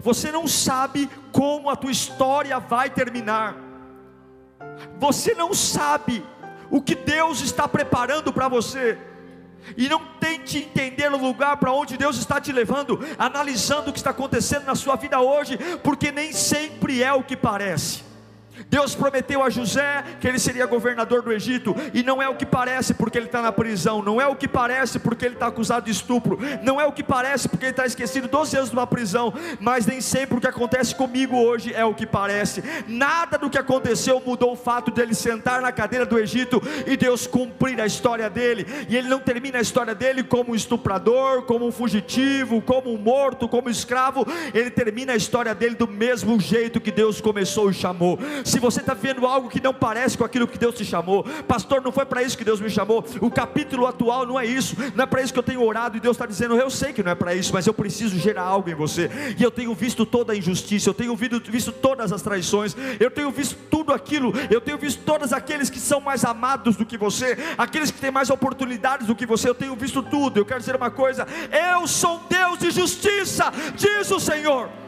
Você não sabe como a tua história vai terminar. Você não sabe o que Deus está preparando para você. E não tente entender o lugar para onde Deus está te levando, analisando o que está acontecendo na sua vida hoje, porque nem sempre é o que parece. Deus prometeu a José que ele seria governador do Egito, e não é o que parece porque ele está na prisão, não é o que parece porque ele está acusado de estupro, não é o que parece porque ele está esquecido 12 anos numa prisão, mas nem sempre o que acontece comigo hoje é o que parece. Nada do que aconteceu mudou o fato de ele sentar na cadeira do Egito e Deus cumprir a história dele, e ele não termina a história dele como um estuprador, como um fugitivo, como um morto, como um escravo, ele termina a história dele do mesmo jeito que Deus começou e chamou. Se você está vendo algo que não parece com aquilo que Deus te chamou, pastor, não foi para isso que Deus me chamou. O capítulo atual não é isso, não é para isso que eu tenho orado. E Deus está dizendo: Eu sei que não é para isso, mas eu preciso gerar algo em você. E eu tenho visto toda a injustiça, eu tenho visto, todas as traições, eu tenho visto tudo aquilo, eu tenho visto todos aqueles que são mais amados do que você, aqueles que têm mais oportunidades do que você. Eu tenho visto tudo. Eu quero dizer uma coisa: Eu sou Deus de justiça, diz o Senhor.